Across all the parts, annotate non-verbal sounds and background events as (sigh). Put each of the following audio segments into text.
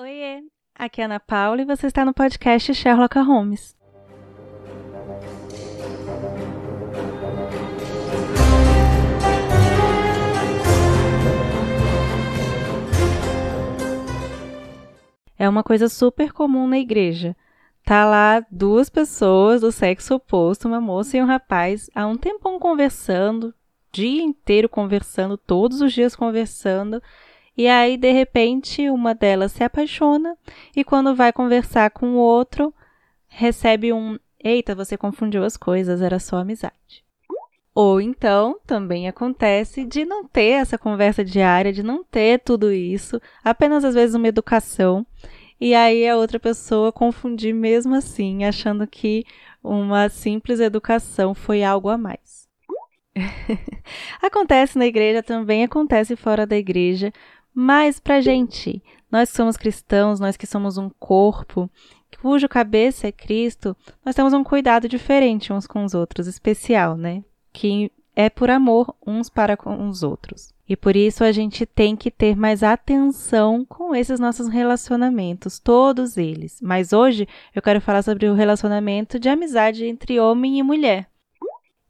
Oiê, aqui é Ana Paula e você está no podcast Sherlock Holmes. É uma coisa super comum na igreja. Tá lá duas pessoas do sexo oposto, uma moça e um rapaz, há um tempão conversando, dia inteiro conversando, todos os dias conversando, e aí, de repente, uma delas se apaixona e quando vai conversar com o outro, recebe um: Eita, você confundiu as coisas, era só amizade. Ou então, também acontece de não ter essa conversa diária, de não ter tudo isso, apenas às vezes uma educação, e aí a outra pessoa confundir mesmo assim, achando que uma simples educação foi algo a mais. (laughs) acontece na igreja, também acontece fora da igreja, mas para gente, nós que somos cristãos, nós que somos um corpo, cujo cabeça é Cristo, nós temos um cuidado diferente uns com os outros, especial, né? Que é por amor uns para com os outros. E por isso a gente tem que ter mais atenção com esses nossos relacionamentos, todos eles. Mas hoje eu quero falar sobre o relacionamento de amizade entre homem e mulher.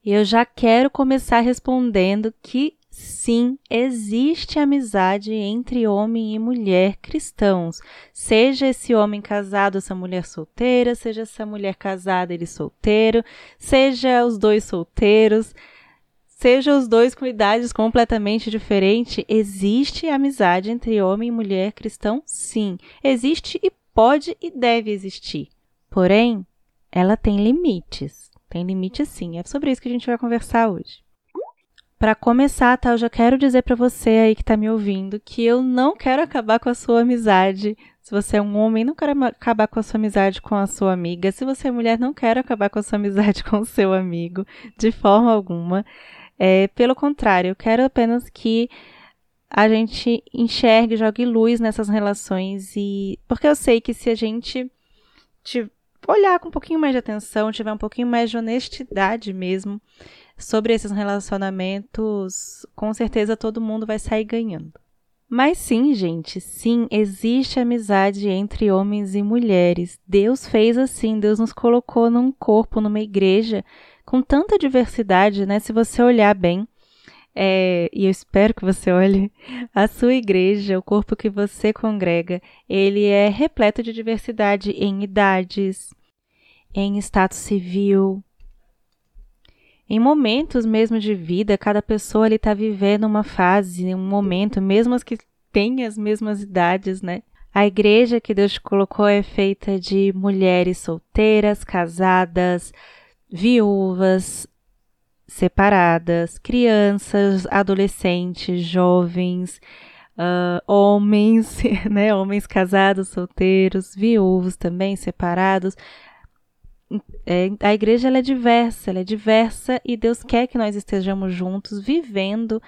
E eu já quero começar respondendo que Sim, existe amizade entre homem e mulher cristãos. Seja esse homem casado, essa mulher solteira, seja essa mulher casada, ele solteiro, seja os dois solteiros, seja os dois com idades completamente diferentes, existe amizade entre homem e mulher cristão? Sim, existe e pode e deve existir. Porém, ela tem limites. Tem limites sim. É sobre isso que a gente vai conversar hoje. Para começar, tá, eu já quero dizer para você aí que tá me ouvindo que eu não quero acabar com a sua amizade. Se você é um homem, não quero acabar com a sua amizade com a sua amiga. Se você é mulher, não quero acabar com a sua amizade (laughs) com o seu amigo, de forma alguma. É, pelo contrário, eu quero apenas que a gente enxergue, jogue luz nessas relações e porque eu sei que se a gente te olhar com um pouquinho mais de atenção, tiver um pouquinho mais de honestidade mesmo, sobre esses relacionamentos, com certeza todo mundo vai sair ganhando. Mas sim, gente, sim, existe amizade entre homens e mulheres. Deus fez assim, Deus nos colocou num corpo, numa igreja, com tanta diversidade, né? Se você olhar bem, é, e eu espero que você olhe, a sua igreja, o corpo que você congrega, ele é repleto de diversidade em idades, em status civil, em momentos mesmo de vida, cada pessoa ali está vivendo uma fase, um momento, mesmo as que têm as mesmas idades, né? A igreja que Deus colocou é feita de mulheres solteiras, casadas, viúvas, separadas, crianças, adolescentes, jovens, uh, homens, (laughs) né? Homens casados, solteiros, viúvos também, separados é, a igreja é diversa, ela é diversa e Deus quer que nós estejamos juntos vivendo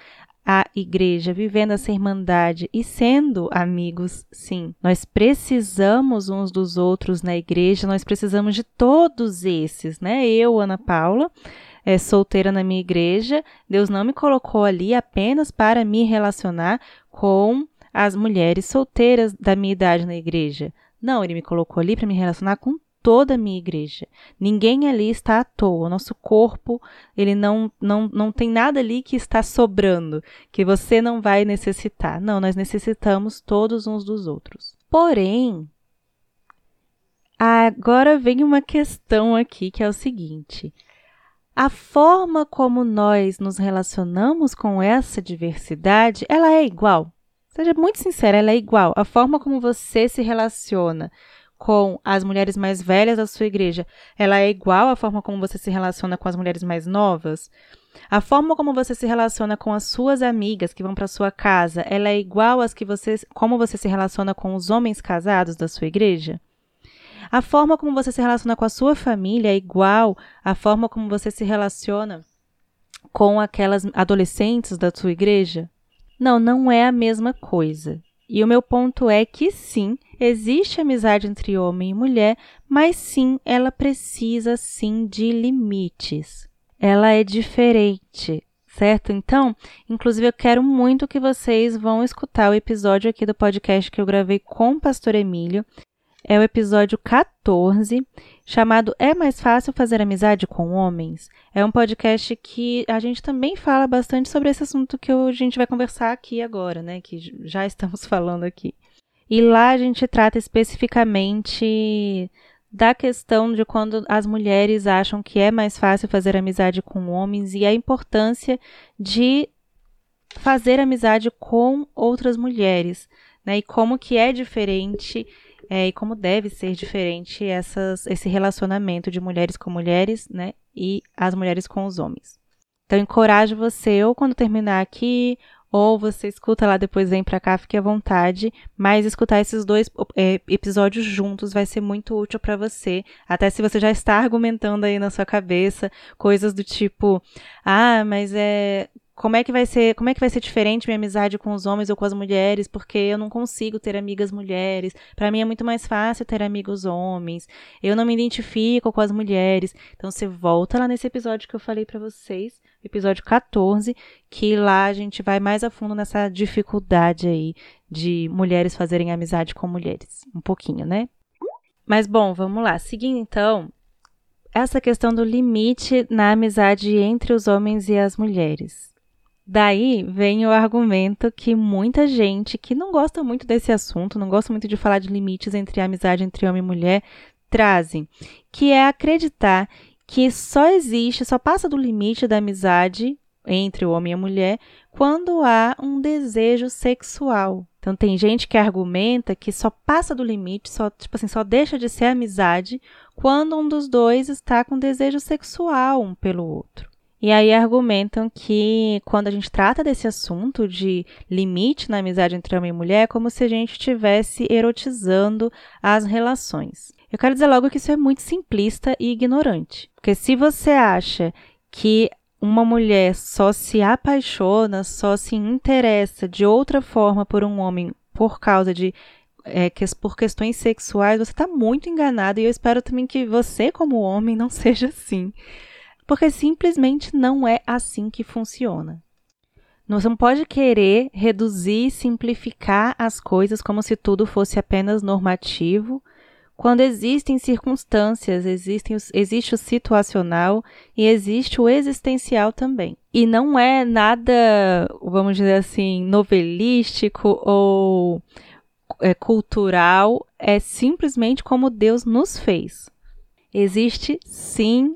a igreja, vivendo essa irmandade e sendo amigos, sim. Nós precisamos uns dos outros na igreja, nós precisamos de todos esses, né? Eu, Ana Paula, é, solteira na minha igreja, Deus não me colocou ali apenas para me relacionar com as mulheres solteiras da minha idade na igreja. Não, ele me colocou ali para me relacionar com toda a minha igreja. Ninguém ali está à toa. O nosso corpo, ele não, não, não tem nada ali que está sobrando, que você não vai necessitar. Não, nós necessitamos todos uns dos outros. Porém, agora vem uma questão aqui que é o seguinte: a forma como nós nos relacionamos com essa diversidade, ela é igual. Seja muito sincera, ela é igual. A forma como você se relaciona com as mulheres mais velhas da sua igreja, ela é igual à forma como você se relaciona com as mulheres mais novas? A forma como você se relaciona com as suas amigas que vão para sua casa, ela é igual às que você, como você se relaciona com os homens casados da sua igreja? A forma como você se relaciona com a sua família é igual à forma como você se relaciona com aquelas adolescentes da sua igreja? Não, não é a mesma coisa. E o meu ponto é que sim, existe amizade entre homem e mulher, mas sim, ela precisa sim de limites. Ela é diferente. certo? Então, inclusive eu quero muito que vocês vão escutar o episódio aqui do podcast que eu gravei com o pastor Emílio. É o episódio 14, chamado É mais fácil fazer amizade com homens? É um podcast que a gente também fala bastante sobre esse assunto que a gente vai conversar aqui agora, né, que já estamos (laughs) falando aqui. E lá a gente trata especificamente da questão de quando as mulheres acham que é mais fácil fazer amizade com homens e a importância de fazer amizade com outras mulheres, né? E como que é diferente é, e como deve ser diferente essas, esse relacionamento de mulheres com mulheres, né? E as mulheres com os homens. Então, encorajo você, ou quando terminar aqui, ou você escuta lá depois vem para cá, fique à vontade, mas escutar esses dois é, episódios juntos vai ser muito útil para você, até se você já está argumentando aí na sua cabeça coisas do tipo, ah, mas é como é que vai ser, como é que vai ser diferente minha amizade com os homens ou com as mulheres, porque eu não consigo ter amigas mulheres. Para mim é muito mais fácil ter amigos homens. Eu não me identifico com as mulheres. Então você volta lá nesse episódio que eu falei para vocês, episódio 14, que lá a gente vai mais a fundo nessa dificuldade aí de mulheres fazerem amizade com mulheres, um pouquinho, né? Mas bom, vamos lá. Seguindo então, essa questão do limite na amizade entre os homens e as mulheres. Daí vem o argumento que muita gente que não gosta muito desse assunto, não gosta muito de falar de limites entre a amizade entre homem e mulher, trazem, que é acreditar que só existe, só passa do limite da amizade entre o homem e a mulher quando há um desejo sexual. Então tem gente que argumenta que só passa do limite, só tipo assim, só deixa de ser amizade quando um dos dois está com desejo sexual um pelo outro. E aí argumentam que quando a gente trata desse assunto de limite na amizade entre homem e mulher, é como se a gente estivesse erotizando as relações. Eu quero dizer logo que isso é muito simplista e ignorante. Porque se você acha que uma mulher só se apaixona, só se interessa de outra forma por um homem por causa de é, que, por questões sexuais, você está muito enganado e eu espero também que você, como homem, não (laughs) seja assim porque simplesmente não é assim que funciona. Você não pode querer reduzir simplificar as coisas como se tudo fosse apenas normativo, quando existem circunstâncias, existem, existe o situacional e existe o existencial também. E não é nada, vamos dizer assim, novelístico ou é, cultural, é simplesmente como Deus nos fez. Existe sim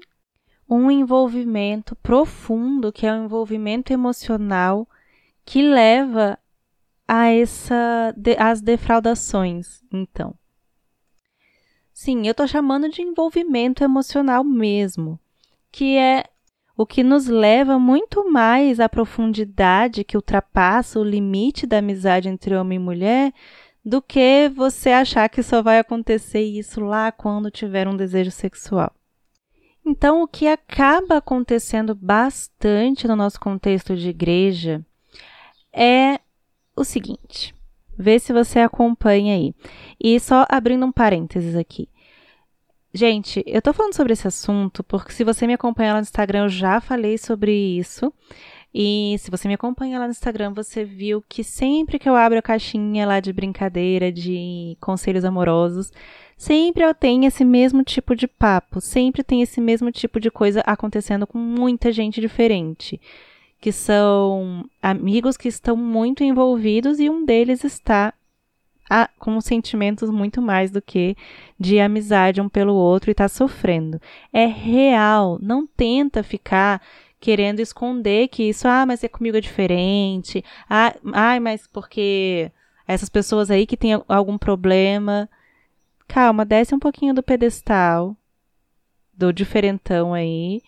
um envolvimento profundo, que é o um envolvimento emocional que leva a essa de, as defraudações, então. Sim, eu estou chamando de envolvimento emocional mesmo, que é o que nos leva muito mais à profundidade que ultrapassa o limite da amizade entre homem e mulher do que você achar que só vai acontecer isso lá quando tiver um desejo sexual. Então, o que acaba acontecendo bastante no nosso contexto de igreja é o seguinte: vê se você acompanha aí. E só abrindo um parênteses aqui. Gente, eu tô falando sobre esse assunto porque se você me acompanha lá no Instagram, eu já falei sobre isso. E se você me acompanha lá no Instagram, você viu que sempre que eu abro a caixinha lá de brincadeira, de conselhos amorosos, sempre tenho esse mesmo tipo de papo, sempre tem esse mesmo tipo de coisa acontecendo com muita gente diferente, que são amigos que estão muito envolvidos e um deles está a, com sentimentos muito mais do que de amizade um pelo outro e está sofrendo. É real, não tenta ficar querendo esconder que isso, ah, mas é comigo é diferente, ah, ai, mas porque essas pessoas aí que têm algum problema, calma, desce um pouquinho do pedestal, do diferentão aí,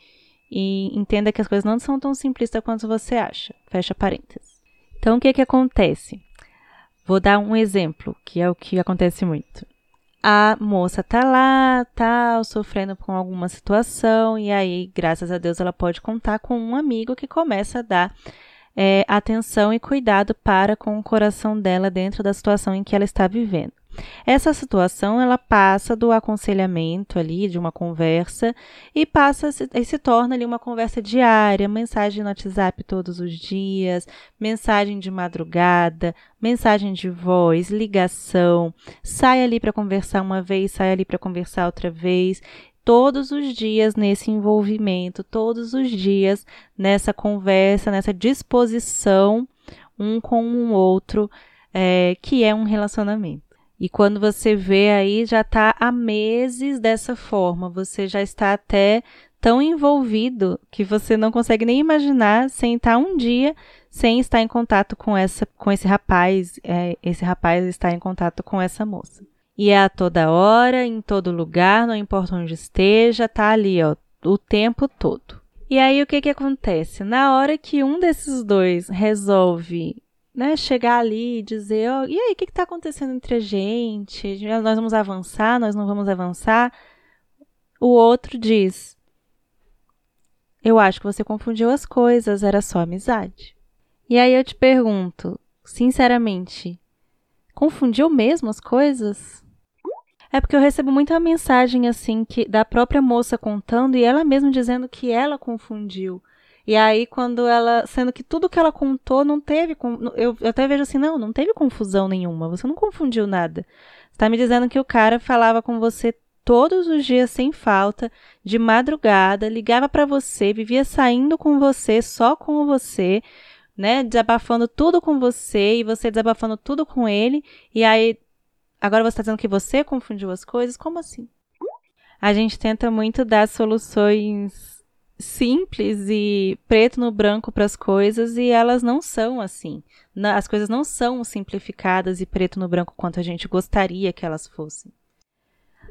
e entenda que as coisas não são tão simplistas quanto você acha. Fecha parênteses. Então, o que que acontece? Vou dar um exemplo, que é o que acontece muito. A moça tá lá, tal, sofrendo com alguma situação, e aí, graças a Deus, ela pode contar com um amigo que começa a dar é, atenção e cuidado para com o coração dela dentro da situação em que ela está vivendo. Essa situação ela passa do aconselhamento ali, de uma conversa, e passa e se torna ali uma conversa diária, mensagem no WhatsApp todos os dias, mensagem de madrugada, mensagem de voz, ligação, sai ali para conversar uma vez, sai ali para conversar outra vez, todos os dias nesse envolvimento, todos os dias nessa conversa, nessa disposição um com o outro, é, que é um relacionamento. E quando você vê aí, já está há meses dessa forma, você já está até tão envolvido que você não consegue nem imaginar sem estar um dia sem estar em contato com essa com esse rapaz, é, esse rapaz está em contato com essa moça. E é a toda hora, em todo lugar, não importa onde esteja, tá ali, ó, o tempo todo. E aí o que que acontece? Na hora que um desses dois resolve né, chegar ali e dizer, oh, e aí, o que está acontecendo entre a gente? Nós vamos avançar, nós não vamos avançar? O outro diz, eu acho que você confundiu as coisas, era só amizade. E aí eu te pergunto, sinceramente, confundiu mesmo as coisas? É porque eu recebo muita mensagem assim que da própria moça contando e ela mesma dizendo que ela confundiu. E aí, quando ela. Sendo que tudo que ela contou não teve. Eu, até vejo assim, não, não teve confusão nenhuma. Você não confundiu nada. Você tá me dizendo que o cara falava com você todos os dias sem falta, de madrugada, ligava para você, vivia saindo com você, só com você, né? Desabafando tudo com você e você desabafando tudo com ele. E aí, agora você tá dizendo que você confundiu as coisas? Como assim? A gente tenta muito dar soluções simples e preto no branco para as coisas e elas não são assim. As coisas não são simplificadas e preto no branco quanto a gente gostaria que elas fossem.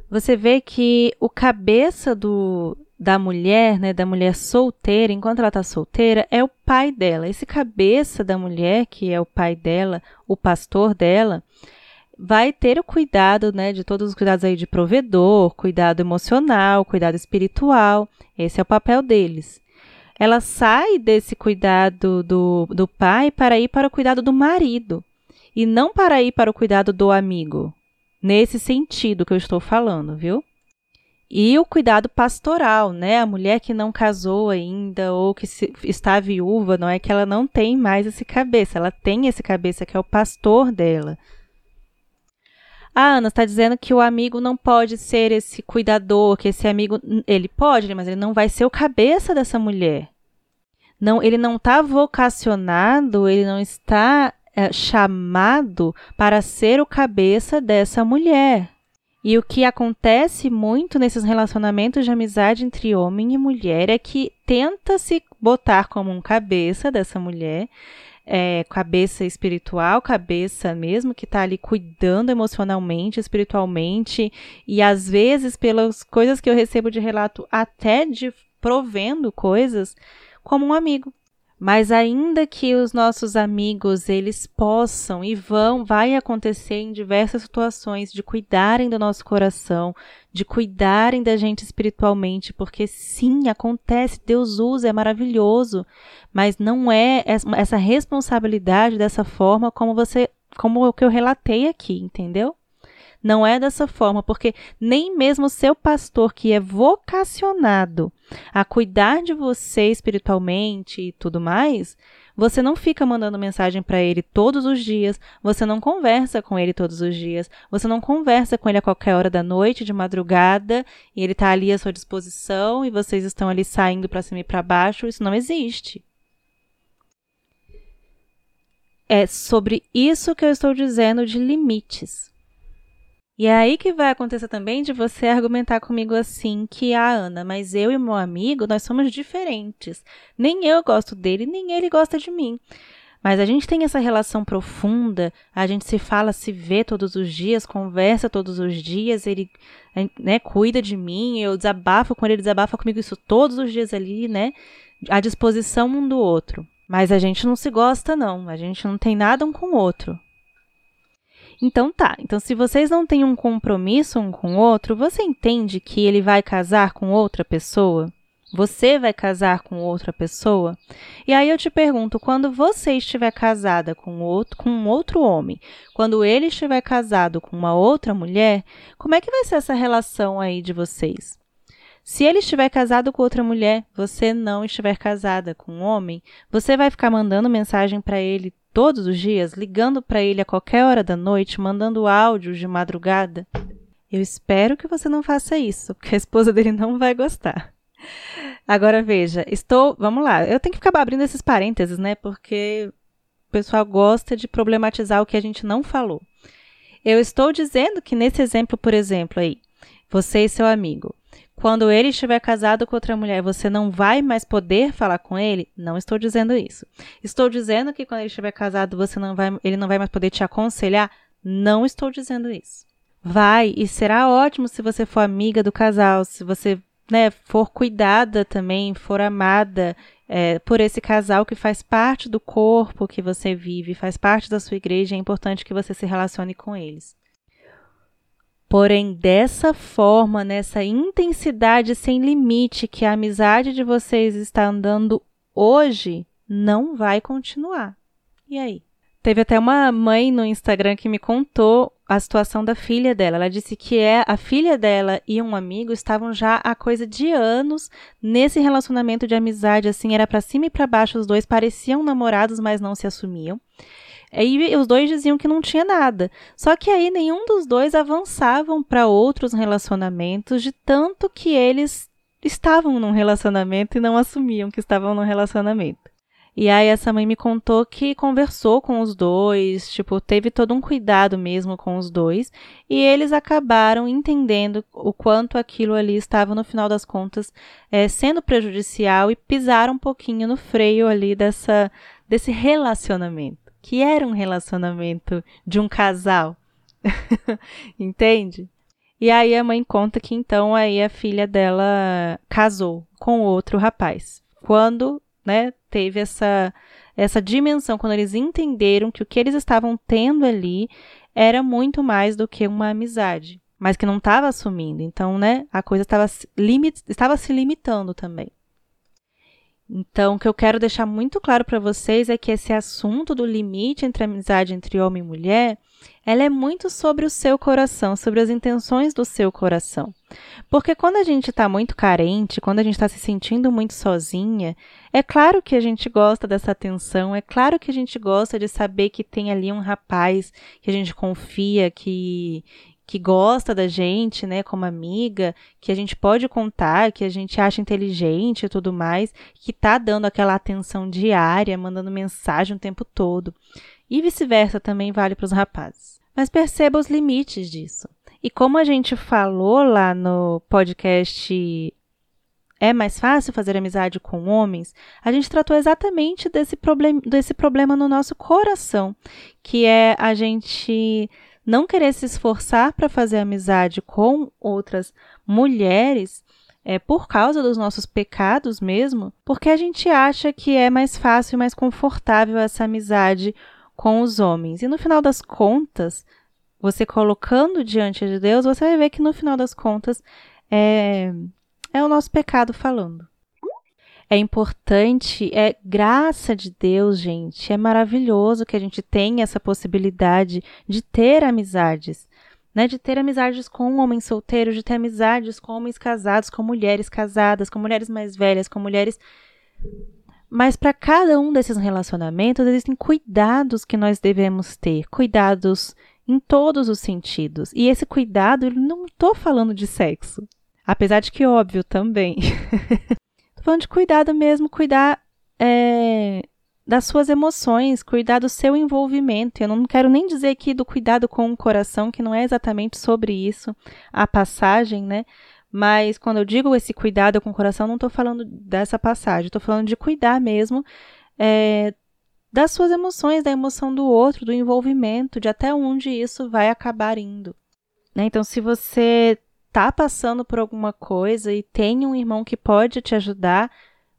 Você vê que o cabeça do, da mulher, né, da mulher solteira, enquanto ela está solteira, é o pai dela. Esse cabeça da mulher, que é o pai dela, o pastor dela, vai ter o cuidado, né, de todos os cuidados aí de provedor, cuidado emocional, cuidado espiritual. Esse é o papel deles. Ela sai desse cuidado do, do pai para ir para o cuidado do marido e não para ir para o cuidado do amigo. Nesse sentido que eu estou falando, viu? E o cuidado pastoral, né? A mulher que não casou ainda ou que se, está viúva, não é que ela não tem mais esse cabeça, ela tem esse cabeça que é o pastor dela. A Ana está dizendo que o amigo não pode ser esse cuidador, que esse amigo. Ele pode, mas ele não vai ser o cabeça dessa mulher. Não, ele não está vocacionado, ele não está é, chamado para ser o cabeça dessa mulher. E o que acontece muito nesses relacionamentos de amizade entre homem e mulher é que tenta se botar como um cabeça dessa mulher é, cabeça espiritual, cabeça mesmo, que está ali cuidando emocionalmente, espiritualmente, e às vezes, pelas coisas que eu recebo de relato, até de provendo coisas, como um amigo. Mas ainda que os nossos amigos eles possam e vão, vai acontecer em diversas situações de cuidarem do nosso coração, de cuidarem da gente espiritualmente, porque sim, acontece, Deus usa, é maravilhoso, mas não é essa responsabilidade dessa forma como você, como o que eu relatei aqui, entendeu? Não é dessa forma, porque nem mesmo seu pastor, que é vocacionado a cuidar de você espiritualmente e tudo mais, você não fica mandando mensagem para ele todos os dias, você não conversa com ele todos os dias, você não conversa com ele a qualquer hora da noite, de madrugada, e ele está ali à sua disposição e vocês estão ali saindo para cima e para baixo, isso não existe. É sobre isso que eu estou dizendo de limites. E é aí que vai acontecer também de você argumentar comigo assim que a ah, Ana, mas eu e meu amigo, nós somos diferentes. Nem eu gosto dele, nem ele gosta de mim. Mas a gente tem essa relação profunda, a gente se fala, se vê todos os dias, conversa todos os dias, ele né, cuida de mim, eu desabafo com ele, desabafa comigo isso todos os dias ali, né? À disposição um do outro. Mas a gente não se gosta, não. A gente não tem nada um com o outro. Então tá. Então, se vocês não têm um compromisso um com o outro, você entende que ele vai casar com outra pessoa? Você vai casar com outra pessoa? E aí eu te pergunto, quando você estiver casada com outro, com um outro homem, quando ele estiver casado com uma outra mulher, como é que vai ser essa relação aí de vocês? Se ele estiver casado com outra mulher, você não estiver casada com um homem, você vai ficar mandando mensagem para ele todos os dias, ligando para ele a qualquer hora da noite, mandando áudios de madrugada? Eu espero que você não faça isso, porque a esposa dele não vai gostar. Agora veja, estou. Vamos lá, eu tenho que ficar abrindo esses parênteses, né? Porque o pessoal gosta de problematizar o que a gente não falou. Eu estou dizendo que nesse exemplo, por exemplo, aí, você e seu amigo, quando ele estiver casado com outra mulher, você não vai mais poder falar com ele? Não estou dizendo isso. Estou dizendo que quando ele estiver casado, você não vai, ele não vai mais poder te aconselhar? Não estou dizendo isso. Vai e será ótimo se você for amiga do casal, se você né, for cuidada também, for amada é, por esse casal que faz parte do corpo que você vive, faz parte da sua igreja, é importante que você se relacione com eles. Porém, dessa forma, nessa intensidade sem limite que a amizade de vocês está andando hoje, não vai continuar. E aí? Teve até uma mãe no Instagram que me contou a situação da filha dela. Ela disse que é a filha dela e um amigo estavam já há coisa de anos nesse relacionamento de amizade, assim, era para cima e para baixo, os dois pareciam namorados, mas não se assumiam. E os dois diziam que não tinha nada. Só que aí nenhum dos dois avançavam para outros relacionamentos, de tanto que eles estavam num relacionamento e não assumiam que estavam num relacionamento. E aí essa mãe me contou que conversou com os dois, tipo, teve todo um cuidado mesmo com os dois, e eles acabaram entendendo o quanto aquilo ali estava, no final das contas, é, sendo prejudicial e pisaram um pouquinho no freio ali dessa, desse relacionamento, que era um relacionamento de um casal. (laughs) Entende? E aí a mãe conta que então aí a filha dela casou com outro rapaz. Quando né, teve essa, essa dimensão, quando eles entenderam que o que eles estavam tendo ali era muito mais do que uma amizade, mas que não estava assumindo. Então, né, a coisa estava, limit, estava se limitando também. Então, o que eu quero deixar muito claro para vocês é que esse assunto do limite entre amizade entre homem e mulher ela é muito sobre o seu coração, sobre as intenções do seu coração. Porque quando a gente está muito carente, quando a gente está se sentindo muito sozinha, é claro que a gente gosta dessa atenção, é claro que a gente gosta de saber que tem ali um rapaz que a gente confia, que, que gosta da gente, né, como amiga, que a gente pode contar, que a gente acha inteligente e tudo mais, que tá dando aquela atenção diária, mandando mensagem o tempo todo. E vice-versa também vale para os rapazes. Mas perceba os limites disso. E como a gente falou lá no podcast É mais fácil fazer amizade com homens, a gente tratou exatamente desse, problem desse problema no nosso coração, que é a gente não querer se esforçar para fazer amizade com outras mulheres é, por causa dos nossos pecados mesmo, porque a gente acha que é mais fácil e mais confortável essa amizade com os homens. E no final das contas, você colocando diante de Deus, você vai ver que no final das contas é, é o nosso pecado falando. É importante, é graça de Deus, gente. É maravilhoso que a gente tenha essa possibilidade de ter amizades, né? De ter amizades com homens solteiros, de ter amizades com homens casados, com mulheres casadas, com mulheres mais velhas, com mulheres mas para cada um desses relacionamentos existem cuidados que nós devemos ter, cuidados em todos os sentidos. E esse cuidado, eu não estou falando de sexo, apesar de que óbvio também. (laughs) Falando de cuidado mesmo, cuidar é, das suas emoções, cuidar do seu envolvimento. Eu não quero nem dizer aqui do cuidado com o coração, que não é exatamente sobre isso a passagem, né? Mas quando eu digo esse cuidado com o coração, não estou falando dessa passagem, estou falando de cuidar mesmo é, das suas emoções, da emoção do outro, do envolvimento, de até onde isso vai acabar indo. Né? Então, se você está passando por alguma coisa e tem um irmão que pode te ajudar,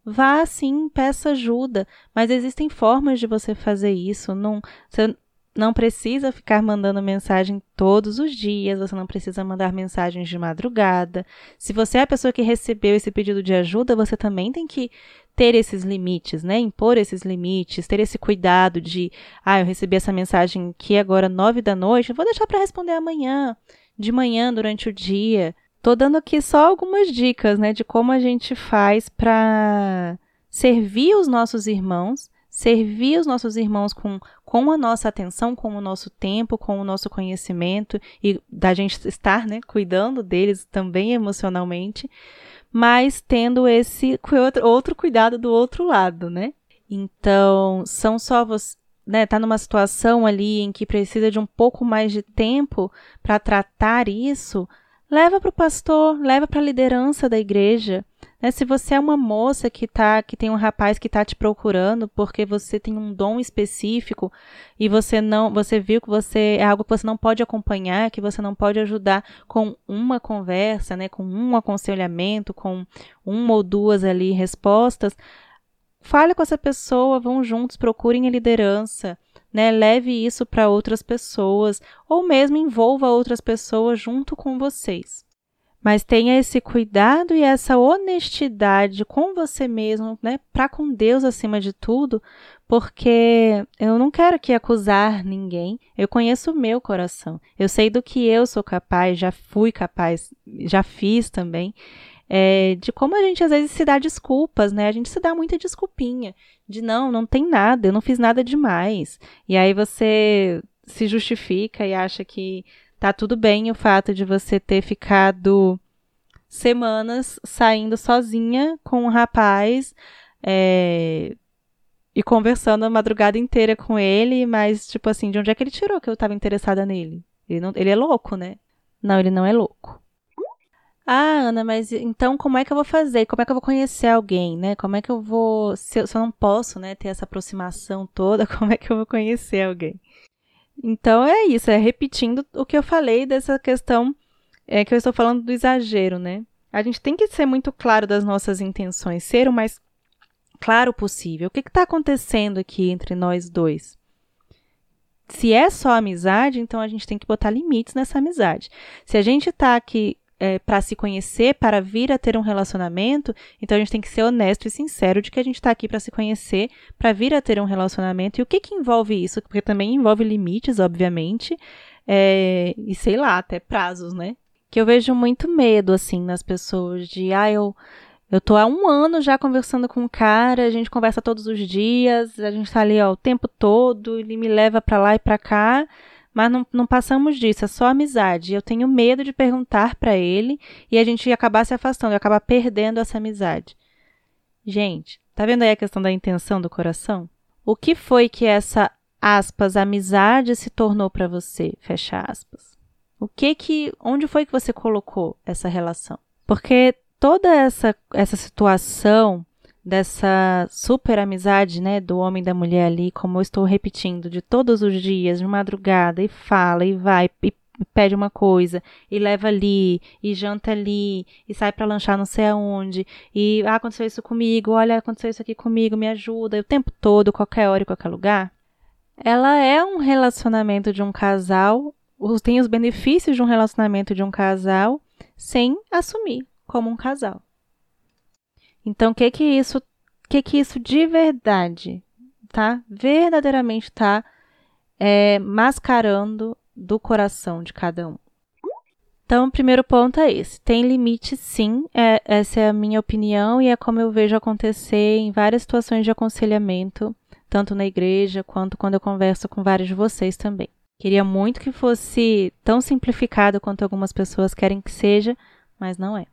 vá sim, peça ajuda. Mas existem formas de você fazer isso. Não, você, não precisa ficar mandando mensagem todos os dias, você não precisa mandar mensagens de madrugada. Se você é a pessoa que recebeu esse pedido de ajuda, você também tem que ter esses limites, né? Impor esses limites, ter esse cuidado de, ah, eu recebi essa mensagem aqui agora nove da noite, vou deixar para responder amanhã, de manhã durante o dia. Tô dando aqui só algumas dicas, né, de como a gente faz para servir os nossos irmãos, servir os nossos irmãos com, com a nossa atenção, com o nosso tempo, com o nosso conhecimento e da gente estar, né, cuidando deles também emocionalmente, mas tendo esse outro cuidado do outro lado, né? Então, são só você, né, tá numa situação ali em que precisa de um pouco mais de tempo para tratar isso, leva para o pastor, leva para a liderança da igreja. Né? Se você é uma moça que tá, que tem um rapaz que está te procurando porque você tem um dom específico e você não, você viu que você é algo que você não pode acompanhar, que você não pode ajudar com uma conversa, né, com um aconselhamento, com uma ou duas ali respostas, fale com essa pessoa, vão juntos, procurem a liderança. Né, leve isso para outras pessoas ou mesmo envolva outras pessoas junto com vocês mas tenha esse cuidado e essa honestidade com você mesmo, né, para com Deus acima de tudo, porque eu não quero aqui acusar ninguém. Eu conheço o meu coração. Eu sei do que eu sou capaz, já fui capaz, já fiz também. É, de como a gente às vezes se dá desculpas, né? A gente se dá muita desculpinha de não, não tem nada, eu não fiz nada demais. E aí você se justifica e acha que tá tudo bem o fato de você ter ficado semanas saindo sozinha com um rapaz é, e conversando a madrugada inteira com ele, mas, tipo assim, de onde é que ele tirou que eu tava interessada nele? Ele, não, ele é louco, né? Não, ele não é louco. Ah, Ana, mas então como é que eu vou fazer? Como é que eu vou conhecer alguém, né? Como é que eu vou. Se eu, se eu não posso, né, ter essa aproximação toda, (laughs) como é que eu vou conhecer alguém? Então é isso, é repetindo o que eu falei dessa questão é que eu estou falando do exagero, né? A gente tem que ser muito claro das nossas intenções, ser o mais claro possível. O que está acontecendo aqui entre nós dois? Se é só amizade, então a gente tem que botar limites nessa amizade. Se a gente está aqui é, para se conhecer, para vir a ter um relacionamento, então a gente tem que ser honesto e sincero de que a gente está aqui para se conhecer, para vir a ter um relacionamento. E o que, que envolve isso? Porque também envolve limites, obviamente, é, e sei lá, até prazos, né? Que eu vejo muito medo, assim, nas pessoas de, ah, eu. Eu tô há um ano já conversando com o cara, a gente conversa todos os dias, a gente tá ali ó, o tempo todo, ele me leva para lá e para cá, mas não, não passamos disso, é só amizade. Eu tenho medo de perguntar para ele e a gente acabar se afastando, acabar perdendo essa amizade. Gente, tá vendo aí a questão da intenção do coração? O que foi que essa aspas amizade se tornou para você? Fecha aspas. O que que, onde foi que você colocou essa relação? Porque toda essa essa situação dessa super amizade, né, do homem e da mulher ali, como eu estou repetindo, de todos os dias, de madrugada, e fala, e vai, e pede uma coisa, e leva ali, e janta ali, e sai para lanchar não sei aonde, e ah, aconteceu isso comigo, olha, aconteceu isso aqui comigo, me ajuda, o tempo todo, qualquer hora e qualquer lugar. Ela é um relacionamento de um casal, tem os benefícios de um relacionamento de um casal, sem assumir como um casal. Então, o que que isso, que que isso de verdade, tá? Verdadeiramente tá é, mascarando do coração de cada um. Então, o primeiro ponto é esse. Tem limite, sim. É, essa é a minha opinião e é como eu vejo acontecer em várias situações de aconselhamento, tanto na igreja quanto quando eu converso com vários de vocês também. Queria muito que fosse tão simplificado quanto algumas pessoas querem que seja, mas não é.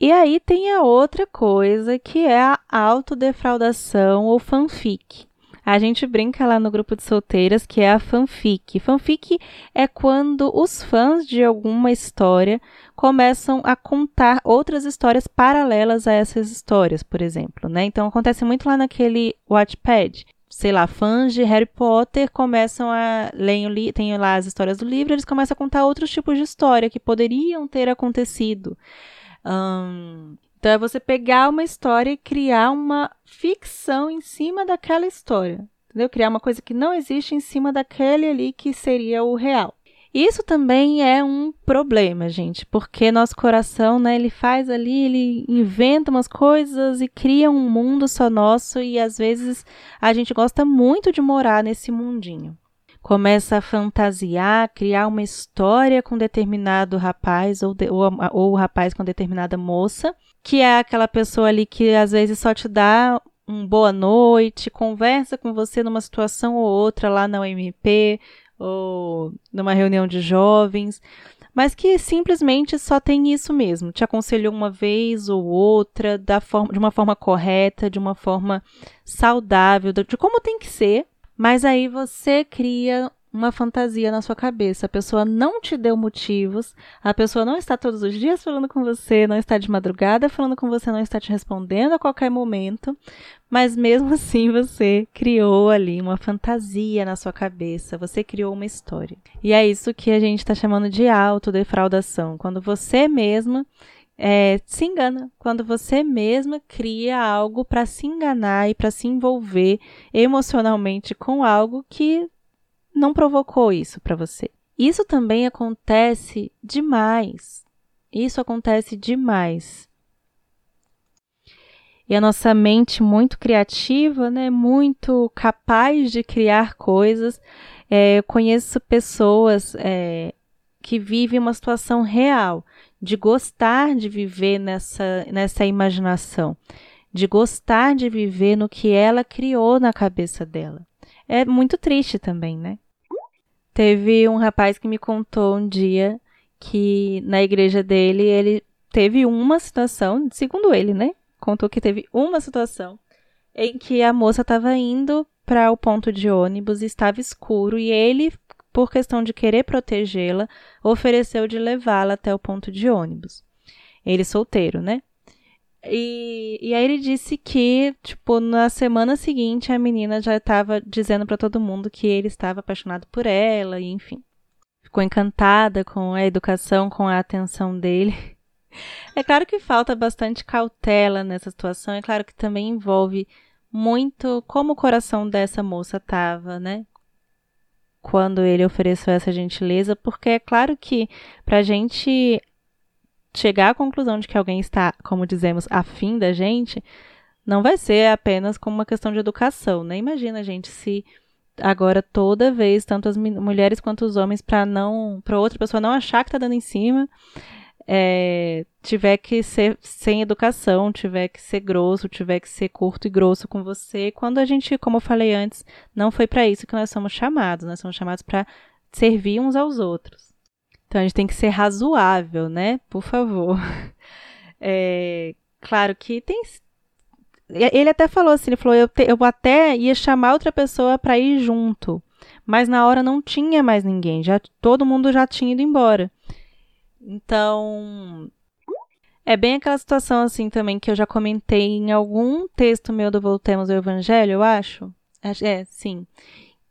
E aí tem a outra coisa que é a autodefraudação ou fanfic. A gente brinca lá no grupo de solteiras que é a fanfic. Fanfic é quando os fãs de alguma história começam a contar outras histórias paralelas a essas histórias, por exemplo, né? Então acontece muito lá naquele Wattpad. Sei lá, fãs de Harry Potter começam a ler, tem lá as histórias do livro, eles começam a contar outros tipos de história que poderiam ter acontecido. Um, então é você pegar uma história e criar uma ficção em cima daquela história. entendeu? Criar uma coisa que não existe em cima daquele ali que seria o real. Isso também é um problema, gente, porque nosso coração, né, ele faz ali, ele inventa umas coisas e cria um mundo só nosso e às vezes a gente gosta muito de morar nesse mundinho. Começa a fantasiar, criar uma história com determinado rapaz ou, de, ou, ou o rapaz com determinada moça, que é aquela pessoa ali que às vezes só te dá um boa noite, conversa com você numa situação ou outra lá na UMP, ou numa reunião de jovens, mas que simplesmente só tem isso mesmo. Te aconselhou uma vez ou outra, da forma, de uma forma correta, de uma forma saudável, de como tem que ser, mas aí você cria uma fantasia na sua cabeça. A pessoa não te deu motivos, a pessoa não está todos os dias falando com você, não está de madrugada falando com você, não está te respondendo a qualquer momento, mas mesmo (laughs) assim você criou ali uma fantasia na sua cabeça, você criou uma história. E é isso que a gente está chamando de autodefraudação, quando você mesma é, se engana, quando você mesma cria algo para se enganar e para se envolver emocionalmente com algo que não provocou isso para você. Isso também acontece demais. Isso acontece demais. E a nossa mente muito criativa, né, muito capaz de criar coisas. É, eu conheço pessoas é, que vivem uma situação real, de gostar de viver nessa, nessa imaginação, de gostar de viver no que ela criou na cabeça dela. É muito triste também, né? Teve um rapaz que me contou um dia que na igreja dele ele teve uma situação, segundo ele, né? Contou que teve uma situação em que a moça estava indo para o ponto de ônibus, estava escuro e ele, por questão de querer protegê-la, ofereceu de levá-la até o ponto de ônibus. Ele solteiro, né? E, e aí ele disse que, tipo, na semana seguinte a menina já estava dizendo para todo mundo que ele estava apaixonado por ela, e enfim. Ficou encantada com a educação, com a atenção dele. (laughs) É claro que falta bastante cautela nessa situação, é claro que também envolve muito como o coração dessa moça estava, né? Quando ele ofereceu essa gentileza, porque é claro que pra gente chegar à conclusão de que alguém está, como dizemos, afim da gente, não vai ser apenas como uma questão de educação, né? Imagina, gente, se agora toda vez, tanto as mulheres quanto os homens, para não, para outra pessoa não achar que tá dando em cima, é, tiver que ser sem educação, tiver que ser grosso, tiver que ser curto e grosso com você, quando a gente, como eu falei antes, não foi para isso que nós somos chamados, nós somos chamados para servir uns aos outros. Então a gente tem que ser razoável, né? Por favor. (laughs) É, claro que tem. Ele até falou assim: ele falou, eu, te, eu até ia chamar outra pessoa para ir junto, mas na hora não tinha mais ninguém, já todo mundo já tinha ido embora. Então, é bem aquela situação assim também que eu já comentei em algum texto meu do Voltemos ao Evangelho, eu acho. É, sim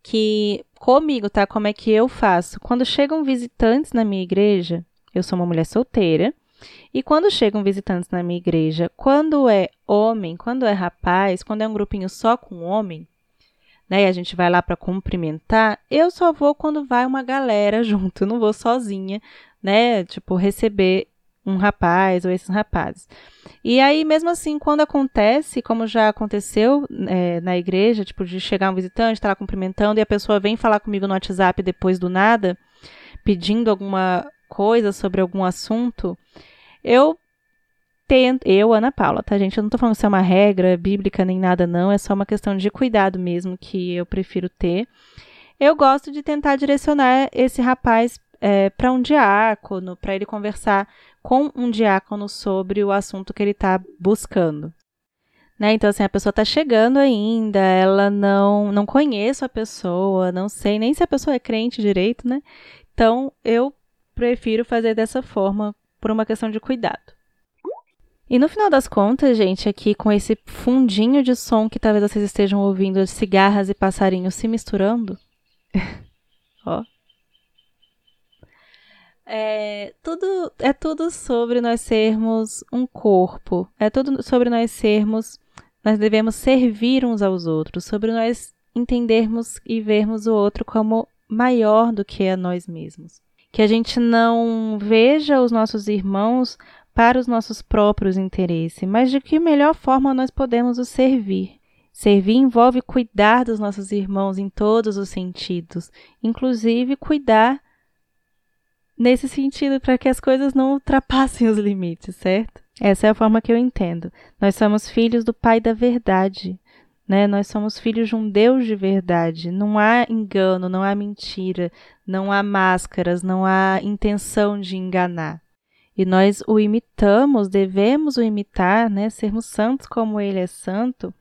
que comigo, tá? Como é que eu faço? Quando chegam visitantes na minha igreja, eu sou uma mulher solteira, e quando chegam visitantes na minha igreja, quando é homem, quando é rapaz, quando é um grupinho só com homem, né, e a gente vai lá para cumprimentar, eu só vou quando vai uma galera (laughs) junto, eu não vou sozinha, né, tipo receber um rapaz ou esses rapazes. E aí, mesmo assim, quando acontece, como já aconteceu é, na igreja, tipo, de chegar um visitante, estar tá lá cumprimentando, e a pessoa vem falar comigo no WhatsApp depois do nada, pedindo alguma coisa sobre algum assunto, eu tento, eu, Ana Paula, tá, gente? Eu não tô falando que isso é uma regra bíblica nem nada, não, é só uma questão de cuidado mesmo que eu prefiro ter. Eu gosto de tentar direcionar esse rapaz é, para um diácono, para ele conversar com um diácono sobre o assunto que ele está buscando. Né? Então, assim, a pessoa está chegando ainda, ela não, não conheço a pessoa, não sei nem se a pessoa é crente direito, né? Então, eu prefiro fazer dessa forma por uma questão de cuidado. E no final das contas, gente, aqui com esse fundinho de som que talvez vocês estejam ouvindo de cigarras e passarinhos se misturando. (laughs) Ó, é tudo, é tudo sobre nós sermos um corpo. É tudo sobre nós sermos. Nós devemos servir uns aos outros. Sobre nós entendermos e vermos o outro como maior do que a nós mesmos. Que a gente não veja os nossos irmãos para os nossos próprios interesses, mas de que melhor forma nós podemos os servir. Servir envolve cuidar dos nossos irmãos em todos os sentidos, inclusive cuidar nesse sentido para que as coisas não ultrapassem os limites, certo? Essa é a forma que eu entendo. Nós somos filhos do Pai da verdade. Né? Nós somos filhos de um Deus de verdade. Não há engano, não há mentira, não há máscaras, não há intenção de enganar. E nós o imitamos, devemos o imitar, né? sermos santos como ele é santo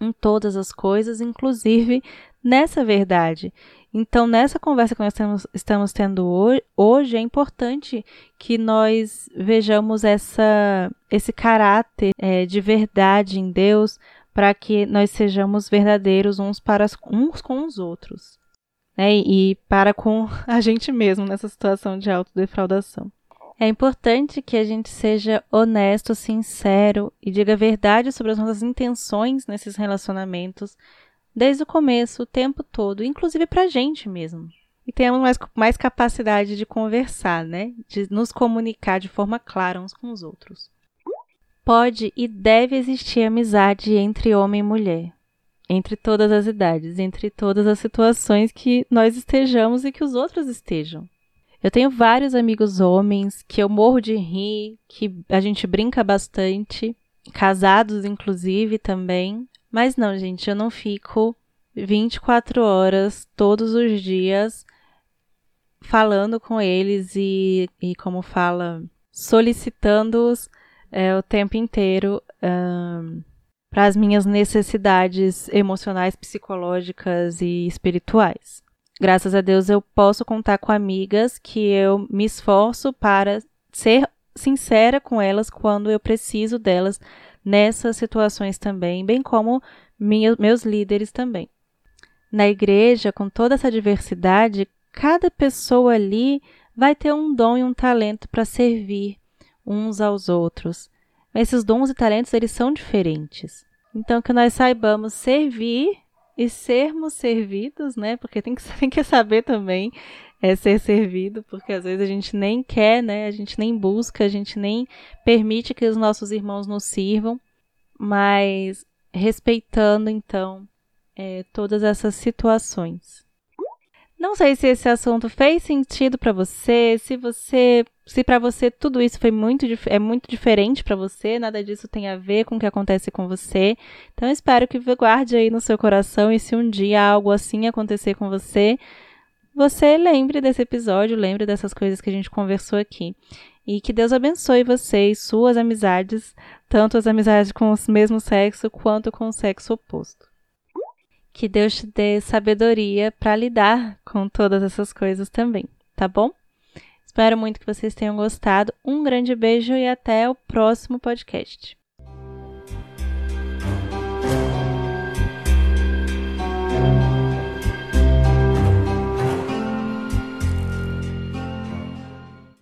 em todas as coisas, inclusive nessa verdade. Então, nessa conversa que nós temos, estamos tendo hoje, é importante que nós vejamos essa, esse caráter é, de verdade em Deus, para que nós sejamos verdadeiros uns para uns com os outros, né? E para com (laughs) a gente mesmo nessa situação de autodefraudação. É importante que a gente seja honesto, sincero e diga a verdade sobre as nossas intenções nesses relacionamentos, desde o começo, o tempo todo, inclusive para a gente mesmo. E tenhamos mais, mais capacidade de conversar, né? De nos comunicar de forma clara uns com os outros. Pode e deve existir amizade entre homem e mulher, entre todas as idades, entre todas as situações que nós estejamos e que os outros estejam. Eu tenho vários amigos homens que eu morro de rir, que a gente brinca bastante, casados inclusive também. Mas não, gente, eu não fico 24 horas todos os dias falando com eles e, e como fala, solicitando-os é, o tempo inteiro um, para as minhas necessidades emocionais, psicológicas e espirituais. Graças a Deus eu posso contar com amigas que eu me esforço para ser sincera com elas quando eu preciso delas nessas situações também, bem como minha, meus líderes também. Na igreja, com toda essa diversidade, cada pessoa ali vai ter um dom e um talento para servir uns aos outros. Esses dons e talentos, eles são diferentes. Então, que nós saibamos servir e sermos servidos, né? Porque tem que, (laughs) tem que saber também é, ser servido, porque às vezes a gente nem quer, né? A gente nem busca, a gente nem permite que os nossos irmãos nos sirvam, mas respeitando, então, é, todas essas situações. Não sei se esse assunto fez sentido para você, se você, se para você tudo isso foi muito é muito diferente para você, nada disso tem a ver com o que acontece com você. Então espero que guarde aí no seu coração e se um dia algo assim acontecer com você, você lembre desse episódio, lembre dessas coisas que a gente conversou aqui. E que Deus abençoe você e suas amizades, tanto as amizades com o mesmo sexo quanto com o sexo oposto. Que Deus te dê sabedoria para lidar com todas essas coisas também, tá bom? Espero muito que vocês tenham gostado. Um grande beijo e até o próximo podcast.